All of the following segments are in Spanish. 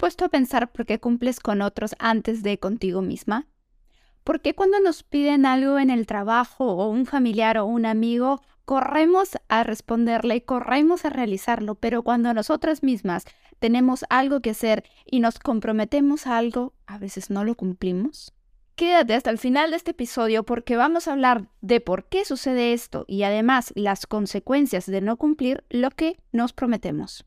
puesto a pensar por qué cumples con otros antes de contigo misma? ¿Por qué cuando nos piden algo en el trabajo o un familiar o un amigo, corremos a responderle y corremos a realizarlo, pero cuando nosotras mismas tenemos algo que hacer y nos comprometemos a algo, a veces no lo cumplimos? Quédate hasta el final de este episodio porque vamos a hablar de por qué sucede esto y además las consecuencias de no cumplir lo que nos prometemos.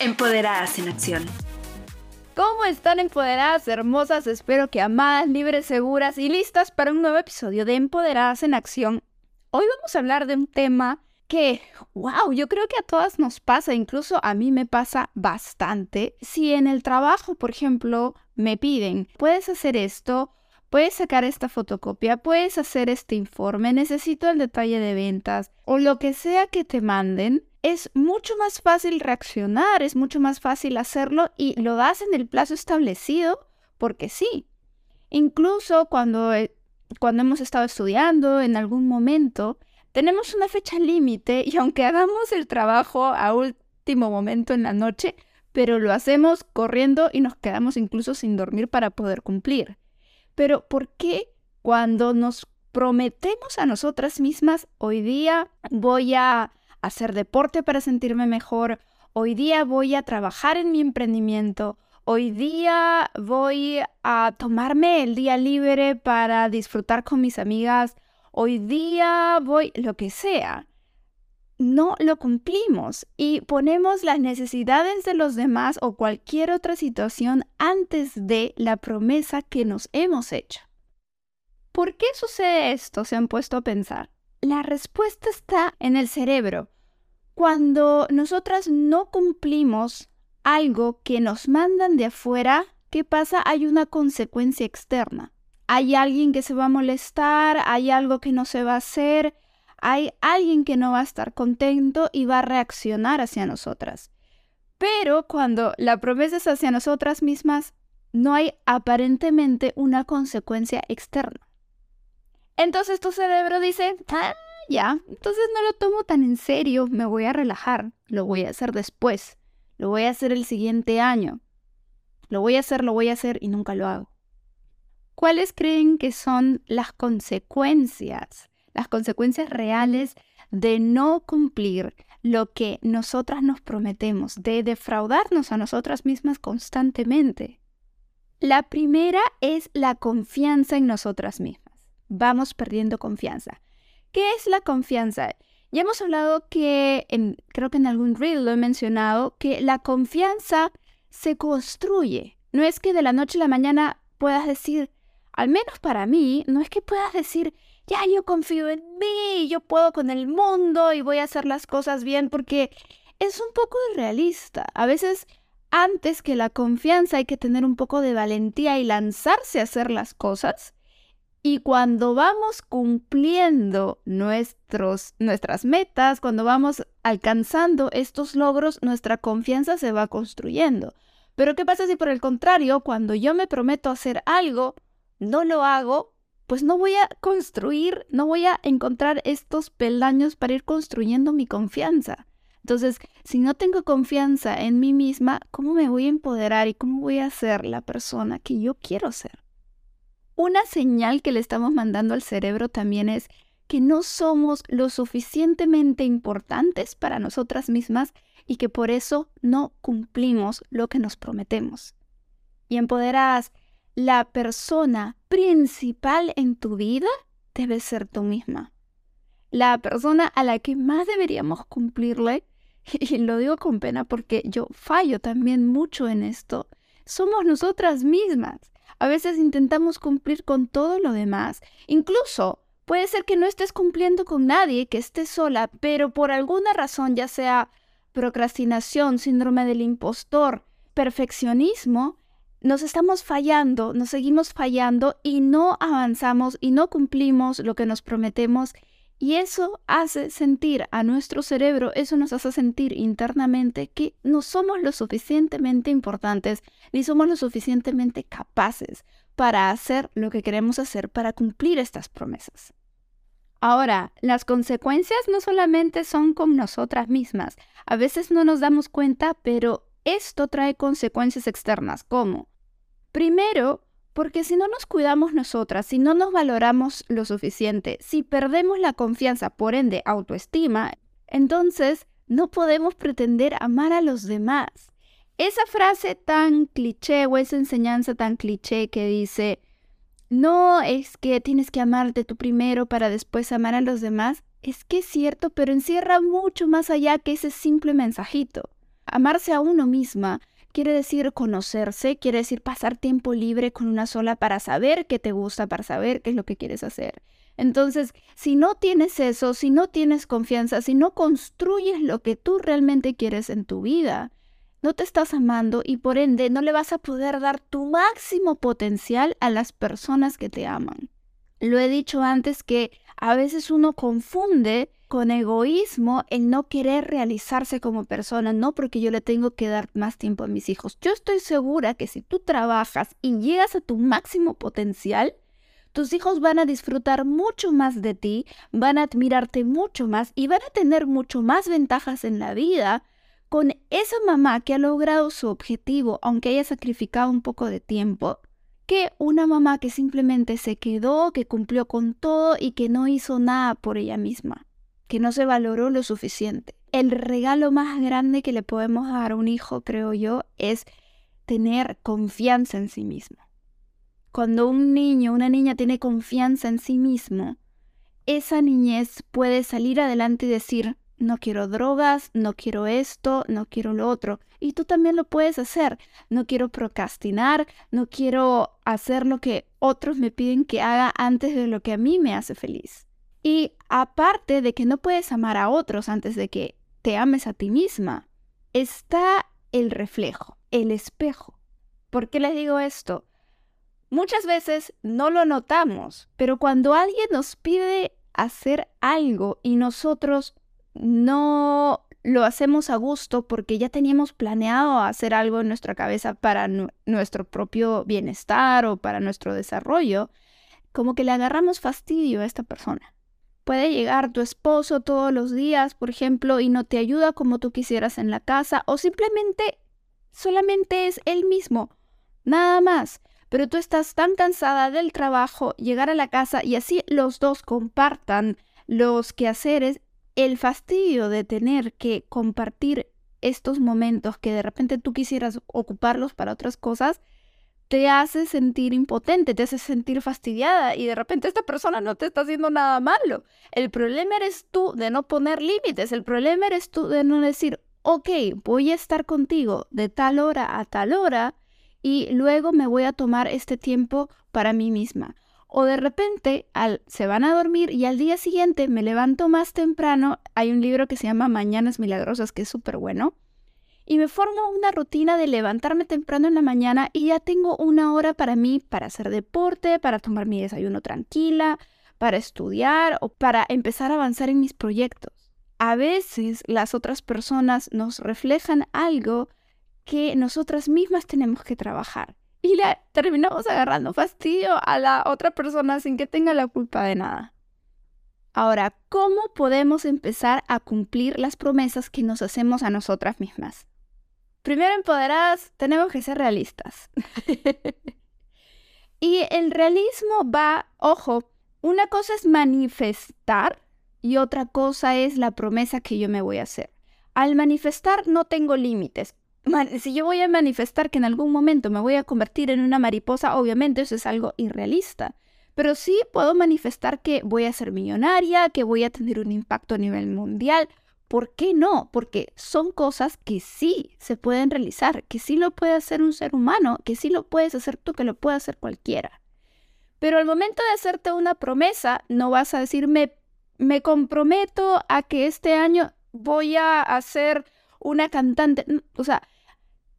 Empoderadas en Acción. ¿Cómo están empoderadas, hermosas? Espero que amadas, libres, seguras y listas para un nuevo episodio de Empoderadas en Acción. Hoy vamos a hablar de un tema que, wow, yo creo que a todas nos pasa, incluso a mí me pasa bastante. Si en el trabajo, por ejemplo, me piden, puedes hacer esto, puedes sacar esta fotocopia, puedes hacer este informe, necesito el detalle de ventas o lo que sea que te manden, es mucho más fácil reaccionar, es mucho más fácil hacerlo y lo das en el plazo establecido porque sí. Incluso cuando, eh, cuando hemos estado estudiando en algún momento, tenemos una fecha límite y aunque hagamos el trabajo a último momento en la noche, pero lo hacemos corriendo y nos quedamos incluso sin dormir para poder cumplir. Pero ¿por qué cuando nos prometemos a nosotras mismas, hoy día voy a hacer deporte para sentirme mejor, hoy día voy a trabajar en mi emprendimiento, hoy día voy a tomarme el día libre para disfrutar con mis amigas, hoy día voy, lo que sea. No lo cumplimos y ponemos las necesidades de los demás o cualquier otra situación antes de la promesa que nos hemos hecho. ¿Por qué sucede esto? Se han puesto a pensar. La respuesta está en el cerebro. Cuando nosotras no cumplimos algo que nos mandan de afuera, ¿qué pasa? Hay una consecuencia externa. Hay alguien que se va a molestar, hay algo que no se va a hacer, hay alguien que no va a estar contento y va a reaccionar hacia nosotras. Pero cuando la promesa es hacia nosotras mismas, no hay aparentemente una consecuencia externa. Entonces tu cerebro dice, ah, ya, entonces no lo tomo tan en serio, me voy a relajar, lo voy a hacer después, lo voy a hacer el siguiente año, lo voy a hacer, lo voy a hacer y nunca lo hago. ¿Cuáles creen que son las consecuencias, las consecuencias reales de no cumplir lo que nosotras nos prometemos, de defraudarnos a nosotras mismas constantemente? La primera es la confianza en nosotras mismas. Vamos perdiendo confianza. ¿Qué es la confianza? Ya hemos hablado que, creo que en algún reel lo he mencionado, que la confianza se construye. No es que de la noche a la mañana puedas decir, al menos para mí, no es que puedas decir, ya yo confío en mí, yo puedo con el mundo y voy a hacer las cosas bien, porque es un poco irrealista. A veces, antes que la confianza, hay que tener un poco de valentía y lanzarse a hacer las cosas. Y cuando vamos cumpliendo nuestros, nuestras metas, cuando vamos alcanzando estos logros, nuestra confianza se va construyendo. Pero ¿qué pasa si por el contrario, cuando yo me prometo hacer algo, no lo hago? Pues no voy a construir, no voy a encontrar estos peldaños para ir construyendo mi confianza. Entonces, si no tengo confianza en mí misma, ¿cómo me voy a empoderar y cómo voy a ser la persona que yo quiero ser? Una señal que le estamos mandando al cerebro también es que no somos lo suficientemente importantes para nosotras mismas y que por eso no cumplimos lo que nos prometemos. Y empoderás, la persona principal en tu vida debe ser tú misma. La persona a la que más deberíamos cumplirle, y lo digo con pena porque yo fallo también mucho en esto, somos nosotras mismas. A veces intentamos cumplir con todo lo demás. Incluso puede ser que no estés cumpliendo con nadie, que estés sola, pero por alguna razón, ya sea procrastinación, síndrome del impostor, perfeccionismo, nos estamos fallando, nos seguimos fallando y no avanzamos y no cumplimos lo que nos prometemos. Y eso hace sentir a nuestro cerebro, eso nos hace sentir internamente que no somos lo suficientemente importantes ni somos lo suficientemente capaces para hacer lo que queremos hacer para cumplir estas promesas. Ahora, las consecuencias no solamente son con nosotras mismas, a veces no nos damos cuenta, pero esto trae consecuencias externas, como, primero, porque si no nos cuidamos nosotras, si no nos valoramos lo suficiente, si perdemos la confianza, por ende autoestima, entonces no podemos pretender amar a los demás. Esa frase tan cliché o esa enseñanza tan cliché que dice, no es que tienes que amarte tú primero para después amar a los demás, es que es cierto, pero encierra mucho más allá que ese simple mensajito. Amarse a uno misma quiere decir conocerse, quiere decir pasar tiempo libre con una sola para saber qué te gusta, para saber qué es lo que quieres hacer. Entonces, si no tienes eso, si no tienes confianza, si no construyes lo que tú realmente quieres en tu vida, no te estás amando y por ende no le vas a poder dar tu máximo potencial a las personas que te aman. Lo he dicho antes que a veces uno confunde con egoísmo el no querer realizarse como persona, no porque yo le tengo que dar más tiempo a mis hijos. Yo estoy segura que si tú trabajas y llegas a tu máximo potencial, tus hijos van a disfrutar mucho más de ti, van a admirarte mucho más y van a tener mucho más ventajas en la vida con esa mamá que ha logrado su objetivo, aunque haya sacrificado un poco de tiempo, que una mamá que simplemente se quedó, que cumplió con todo y que no hizo nada por ella misma, que no se valoró lo suficiente. El regalo más grande que le podemos dar a un hijo, creo yo, es tener confianza en sí mismo. Cuando un niño, una niña tiene confianza en sí mismo, esa niñez puede salir adelante y decir, no quiero drogas, no quiero esto, no quiero lo otro. Y tú también lo puedes hacer. No quiero procrastinar, no quiero hacer lo que otros me piden que haga antes de lo que a mí me hace feliz. Y aparte de que no puedes amar a otros antes de que te ames a ti misma, está el reflejo, el espejo. ¿Por qué les digo esto? Muchas veces no lo notamos, pero cuando alguien nos pide hacer algo y nosotros no lo hacemos a gusto porque ya teníamos planeado hacer algo en nuestra cabeza para nuestro propio bienestar o para nuestro desarrollo, como que le agarramos fastidio a esta persona. Puede llegar tu esposo todos los días, por ejemplo, y no te ayuda como tú quisieras en la casa, o simplemente solamente es él mismo, nada más. Pero tú estás tan cansada del trabajo, llegar a la casa y así los dos compartan los quehaceres el fastidio de tener que compartir estos momentos que de repente tú quisieras ocuparlos para otras cosas, te hace sentir impotente, te hace sentir fastidiada y de repente esta persona no te está haciendo nada malo. El problema eres tú de no poner límites, el problema eres tú de no decir, ok, voy a estar contigo de tal hora a tal hora y luego me voy a tomar este tiempo para mí misma. O de repente al, se van a dormir y al día siguiente me levanto más temprano. Hay un libro que se llama Mañanas Milagrosas que es súper bueno. Y me formo una rutina de levantarme temprano en la mañana y ya tengo una hora para mí, para hacer deporte, para tomar mi desayuno tranquila, para estudiar o para empezar a avanzar en mis proyectos. A veces las otras personas nos reflejan algo que nosotras mismas tenemos que trabajar y le terminamos agarrando fastidio a la otra persona sin que tenga la culpa de nada. Ahora, ¿cómo podemos empezar a cumplir las promesas que nos hacemos a nosotras mismas? Primero, empoderadas, tenemos que ser realistas. y el realismo va, ojo, una cosa es manifestar y otra cosa es la promesa que yo me voy a hacer. Al manifestar no tengo límites si yo voy a manifestar que en algún momento me voy a convertir en una mariposa, obviamente eso es algo irrealista. Pero sí puedo manifestar que voy a ser millonaria, que voy a tener un impacto a nivel mundial. ¿Por qué no? Porque son cosas que sí se pueden realizar, que sí lo puede hacer un ser humano, que sí lo puedes hacer tú, que lo puede hacer cualquiera. Pero al momento de hacerte una promesa, no vas a decir, me, me comprometo a que este año voy a hacer una cantante. O sea,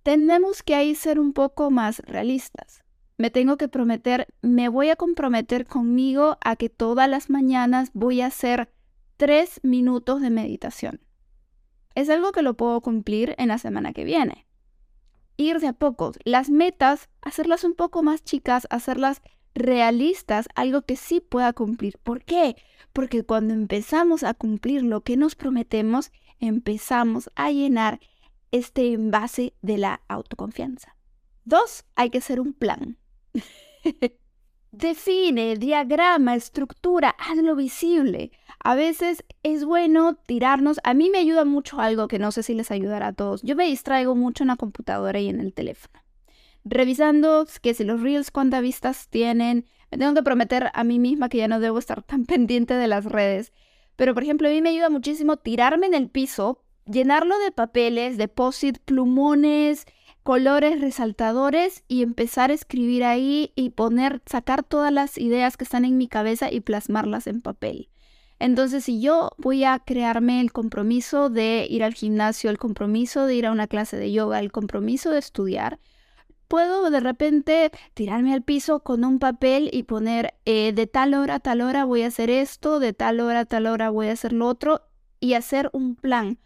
tenemos que ahí ser un poco más realistas. Me tengo que prometer, me voy a comprometer conmigo a que todas las mañanas voy a hacer tres minutos de meditación. Es algo que lo puedo cumplir en la semana que viene. Ir de a pocos. Las metas, hacerlas un poco más chicas, hacerlas realistas, algo que sí pueda cumplir. ¿Por qué? Porque cuando empezamos a cumplir lo que nos prometemos, empezamos a llenar este envase de la autoconfianza. Dos, hay que hacer un plan. Define, diagrama, estructura, hazlo visible. A veces es bueno tirarnos. A mí me ayuda mucho algo que no sé si les ayudará a todos. Yo me distraigo mucho en la computadora y en el teléfono. Revisando que si los reels cuántas vistas tienen. Me tengo que prometer a mí misma que ya no debo estar tan pendiente de las redes. Pero por ejemplo, a mí me ayuda muchísimo tirarme en el piso, llenarlo de papeles, de posit, plumones, colores resaltadores y empezar a escribir ahí y poner, sacar todas las ideas que están en mi cabeza y plasmarlas en papel. Entonces, si yo voy a crearme el compromiso de ir al gimnasio, el compromiso de ir a una clase de yoga, el compromiso de estudiar, puedo de repente tirarme al piso con un papel y poner eh, de tal hora a tal hora voy a hacer esto, de tal hora a tal hora voy a hacer lo otro y hacer un plan.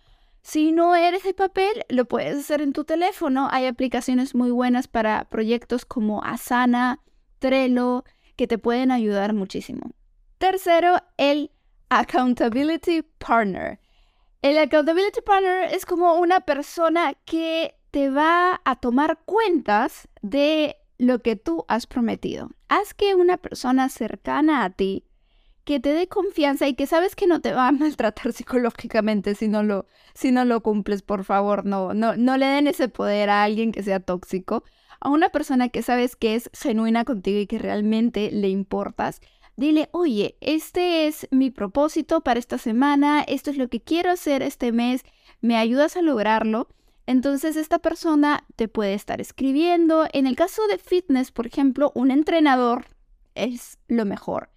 Si no eres de papel, lo puedes hacer en tu teléfono. Hay aplicaciones muy buenas para proyectos como Asana, Trello, que te pueden ayudar muchísimo. Tercero, el Accountability Partner. El Accountability Partner es como una persona que te va a tomar cuentas de lo que tú has prometido. Haz que una persona cercana a ti, que te dé confianza y que sabes que no te va a maltratar psicológicamente si no lo, si no lo cumples, por favor, no, no, no le den ese poder a alguien que sea tóxico. A una persona que sabes que es genuina contigo y que realmente le importas, dile, oye, este es mi propósito para esta semana, esto es lo que quiero hacer este mes, ¿me ayudas a lograrlo? Entonces esta persona te puede estar escribiendo. En el caso de fitness, por ejemplo, un entrenador es lo mejor.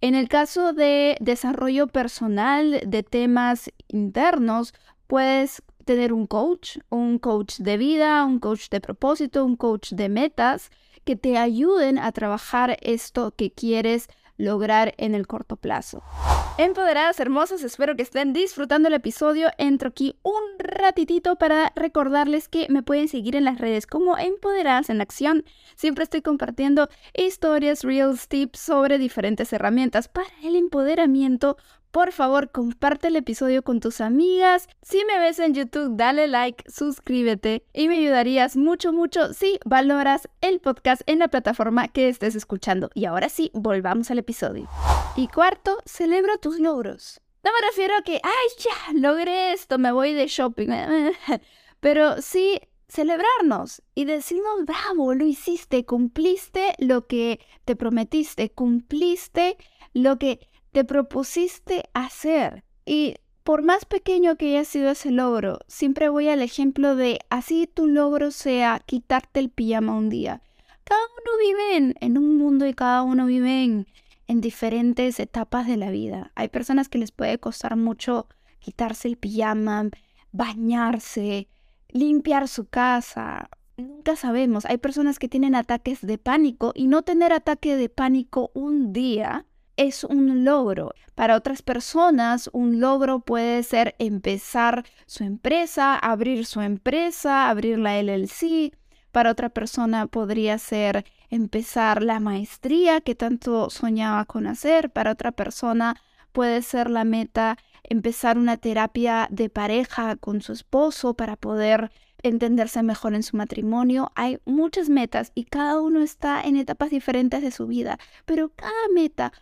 En el caso de desarrollo personal de temas internos, puedes tener un coach, un coach de vida, un coach de propósito, un coach de metas que te ayuden a trabajar esto que quieres lograr en el corto plazo. Empoderadas hermosas, espero que estén disfrutando el episodio. Entro aquí un ratitito para recordarles que me pueden seguir en las redes como Empoderadas en Acción. Siempre estoy compartiendo historias, reels, tips sobre diferentes herramientas para el empoderamiento por favor, comparte el episodio con tus amigas. Si me ves en YouTube, dale like, suscríbete y me ayudarías mucho, mucho si valoras el podcast en la plataforma que estés escuchando. Y ahora sí, volvamos al episodio. Y cuarto, celebra tus logros. No me refiero a que, ay, ya, logré esto, me voy de shopping. Pero sí celebrarnos y decirnos, bravo, lo hiciste, cumpliste lo que te prometiste, cumpliste lo que te propusiste hacer. Y por más pequeño que haya sido ese logro, siempre voy al ejemplo de así tu logro sea quitarte el pijama un día. Cada uno vive en, un mundo y cada uno vive en, en diferentes etapas de la vida. Hay personas que les puede costar mucho quitarse el pijama, bañarse, limpiar su casa. Nunca sabemos. Hay personas que tienen ataques de pánico y no tener ataque de pánico un día es un logro. Para otras personas, un logro puede ser empezar su empresa, abrir su empresa, abrir la LLC. Para otra persona podría ser empezar la maestría que tanto soñaba con hacer. Para otra persona puede ser la meta empezar una terapia de pareja con su esposo para poder entenderse mejor en su matrimonio. Hay muchas metas y cada uno está en etapas diferentes de su vida, pero cada meta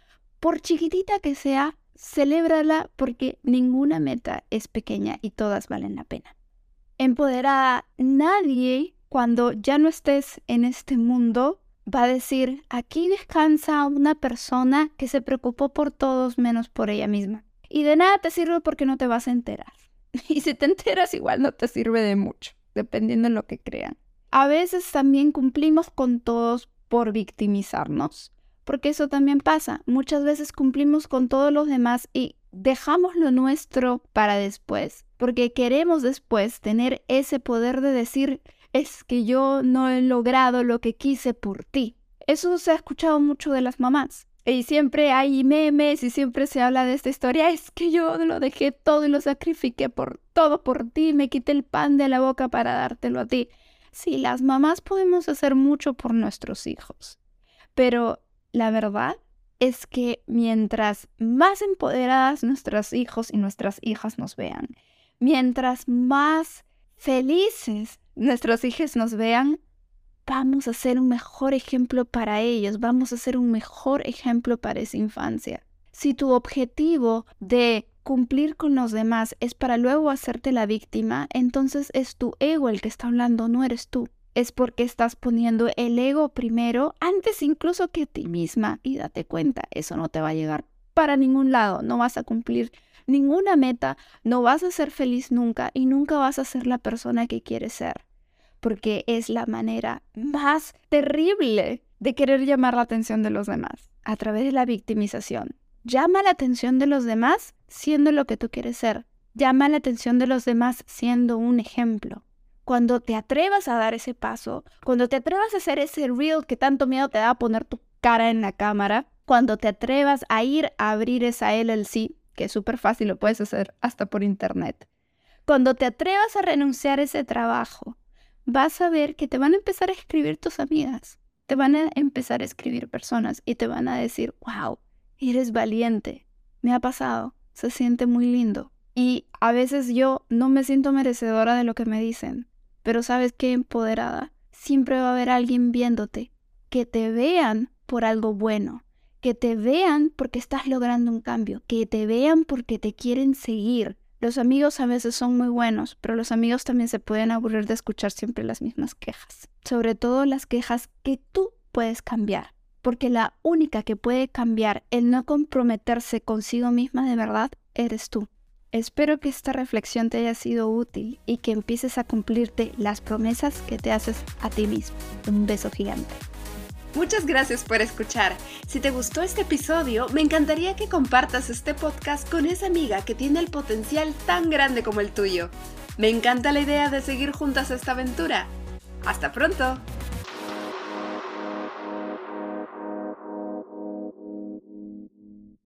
por chiquitita que sea, celébrala porque ninguna meta es pequeña y todas valen la pena. Empoderada, nadie cuando ya no estés en este mundo va a decir, aquí descansa una persona que se preocupó por todos menos por ella misma. Y de nada te sirve porque no te vas a enterar. Y si te enteras igual no te sirve de mucho, dependiendo de lo que crean. A veces también cumplimos con todos por victimizarnos porque eso también pasa. Muchas veces cumplimos con todos los demás y dejamos lo nuestro para después, porque queremos después tener ese poder de decir, es que yo no he logrado lo que quise por ti. Eso se ha escuchado mucho de las mamás. Y siempre hay memes y siempre se habla de esta historia. Es que yo lo dejé todo y lo sacrifiqué por todo por ti. Me quité el pan de la boca para dártelo a ti. Sí, las mamás podemos hacer mucho por nuestros hijos. Pero la verdad es que mientras más empoderadas nuestros hijos y nuestras hijas nos vean, mientras más felices nuestros hijos nos vean, vamos a ser un mejor ejemplo para ellos, vamos a ser un mejor ejemplo para esa infancia. Si tu objetivo de cumplir con los demás es para luego hacerte la víctima, entonces es tu ego el que está hablando, no eres tú. Es porque estás poniendo el ego primero antes incluso que ti misma. Y date cuenta, eso no te va a llegar para ningún lado, no vas a cumplir ninguna meta, no vas a ser feliz nunca y nunca vas a ser la persona que quieres ser porque es la manera más terrible de querer llamar la atención de los demás, a través de la victimización. Llama la atención de los demás siendo lo que tú quieres ser. Llama la atención de los demás siendo un ejemplo. Cuando te atrevas a dar ese paso, cuando te atrevas a hacer ese reel que tanto miedo te da a poner tu cara en la cámara, cuando te atrevas a ir a abrir esa LLC, que es súper fácil, lo puedes hacer hasta por internet. Cuando te atrevas a renunciar a ese trabajo, vas a ver que te van a empezar a escribir tus amigas, te van a empezar a escribir personas y te van a decir, wow, eres valiente, me ha pasado, se siente muy lindo. Y a veces yo no me siento merecedora de lo que me dicen, pero sabes qué empoderada, siempre va a haber alguien viéndote, que te vean por algo bueno, que te vean porque estás logrando un cambio, que te vean porque te quieren seguir, los amigos a veces son muy buenos, pero los amigos también se pueden aburrir de escuchar siempre las mismas quejas. Sobre todo las quejas que tú puedes cambiar. Porque la única que puede cambiar el no comprometerse consigo misma de verdad eres tú. Espero que esta reflexión te haya sido útil y que empieces a cumplirte las promesas que te haces a ti mismo. Un beso gigante. Muchas gracias por escuchar. Si te gustó este episodio, me encantaría que compartas este podcast con esa amiga que tiene el potencial tan grande como el tuyo. Me encanta la idea de seguir juntas esta aventura. ¡Hasta pronto!